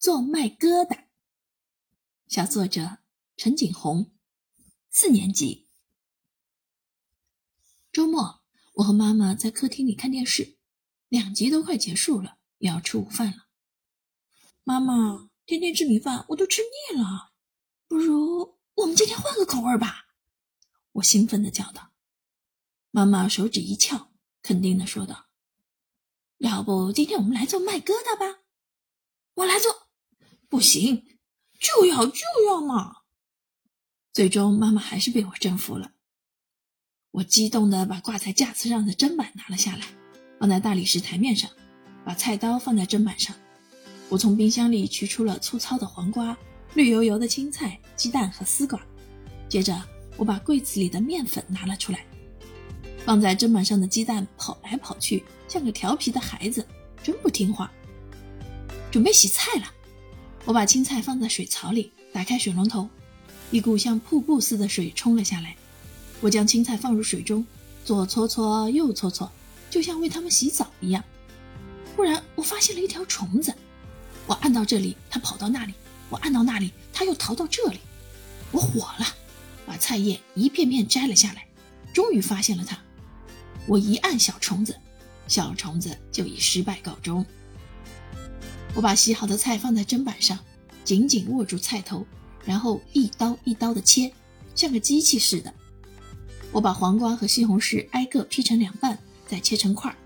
做麦疙瘩。小作者陈景红，四年级。周末，我和妈妈在客厅里看电视，两集都快结束了，也要吃午饭了。妈妈，天天吃米饭我都吃腻了，不如我们今天换个口味吧！我兴奋地叫道。妈妈手指一翘，肯定地说道：“要不今天我们来做麦疙瘩吧？”我来做，不行，就要就要嘛！最终，妈妈还是被我征服了。我激动地把挂在架子上的砧板拿了下来，放在大理石台面上，把菜刀放在砧板上。我从冰箱里取出了粗糙的黄瓜、绿油油的青菜、鸡蛋和丝瓜。接着，我把柜子里的面粉拿了出来，放在砧板上的鸡蛋跑来跑去，像个调皮的孩子，真不听话。准备洗菜了，我把青菜放在水槽里，打开水龙头，一股像瀑布似的水冲了下来。我将青菜放入水中，左搓搓，右搓搓，就像为它们洗澡一样。忽然，我发现了一条虫子，我按到这里，它跑到那里；我按到那里，它又逃到这里。我火了，把菜叶一片片摘了下来，终于发现了它。我一按小虫子，小虫子就以失败告终。我把洗好的菜放在砧板上，紧紧握住菜头，然后一刀一刀的切，像个机器似的。我把黄瓜和西红柿挨个劈成两半，再切成块儿。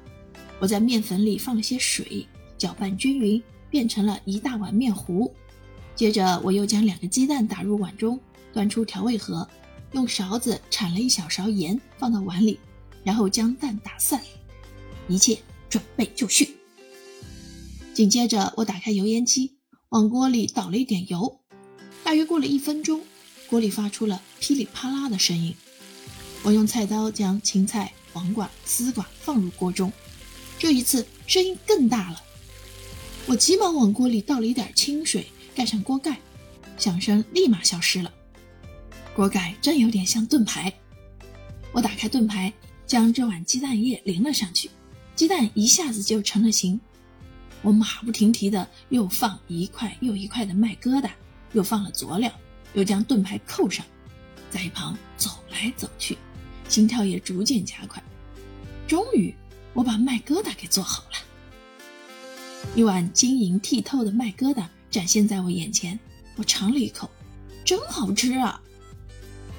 我在面粉里放了些水，搅拌均匀，变成了一大碗面糊。接着，我又将两个鸡蛋打入碗中，端出调味盒，用勺子铲了一小勺盐放到碗里，然后将蛋打散。一切准备就绪。紧接着，我打开油烟机，往锅里倒了一点油。大约过了一分钟，锅里发出了噼里啪啦的声音。我用菜刀将青菜、黄瓜、丝瓜放入锅中，这一次声音更大了。我急忙往锅里倒了一点清水，盖上锅盖，响声立马消失了。锅盖真有点像盾牌。我打开盾牌，将这碗鸡蛋液淋了上去，鸡蛋一下子就成了型。我马不停蹄的又放一块又一块的麦疙瘩，又放了佐料，又将盾牌扣上，在一旁走来走去，心跳也逐渐加快。终于，我把麦疙瘩给做好了。一碗晶莹剔透的麦疙瘩展现在我眼前，我尝了一口，真好吃啊！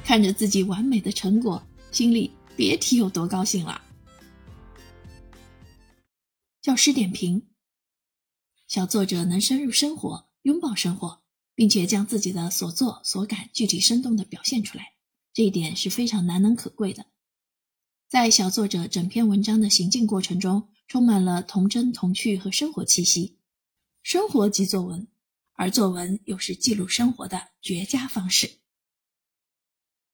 看着自己完美的成果，心里别提有多高兴了。教师点评。小作者能深入生活，拥抱生活，并且将自己的所作所感具体生动地表现出来，这一点是非常难能可贵的。在小作者整篇文章的行进过程中，充满了童真、童趣和生活气息。生活即作文，而作文又是记录生活的绝佳方式。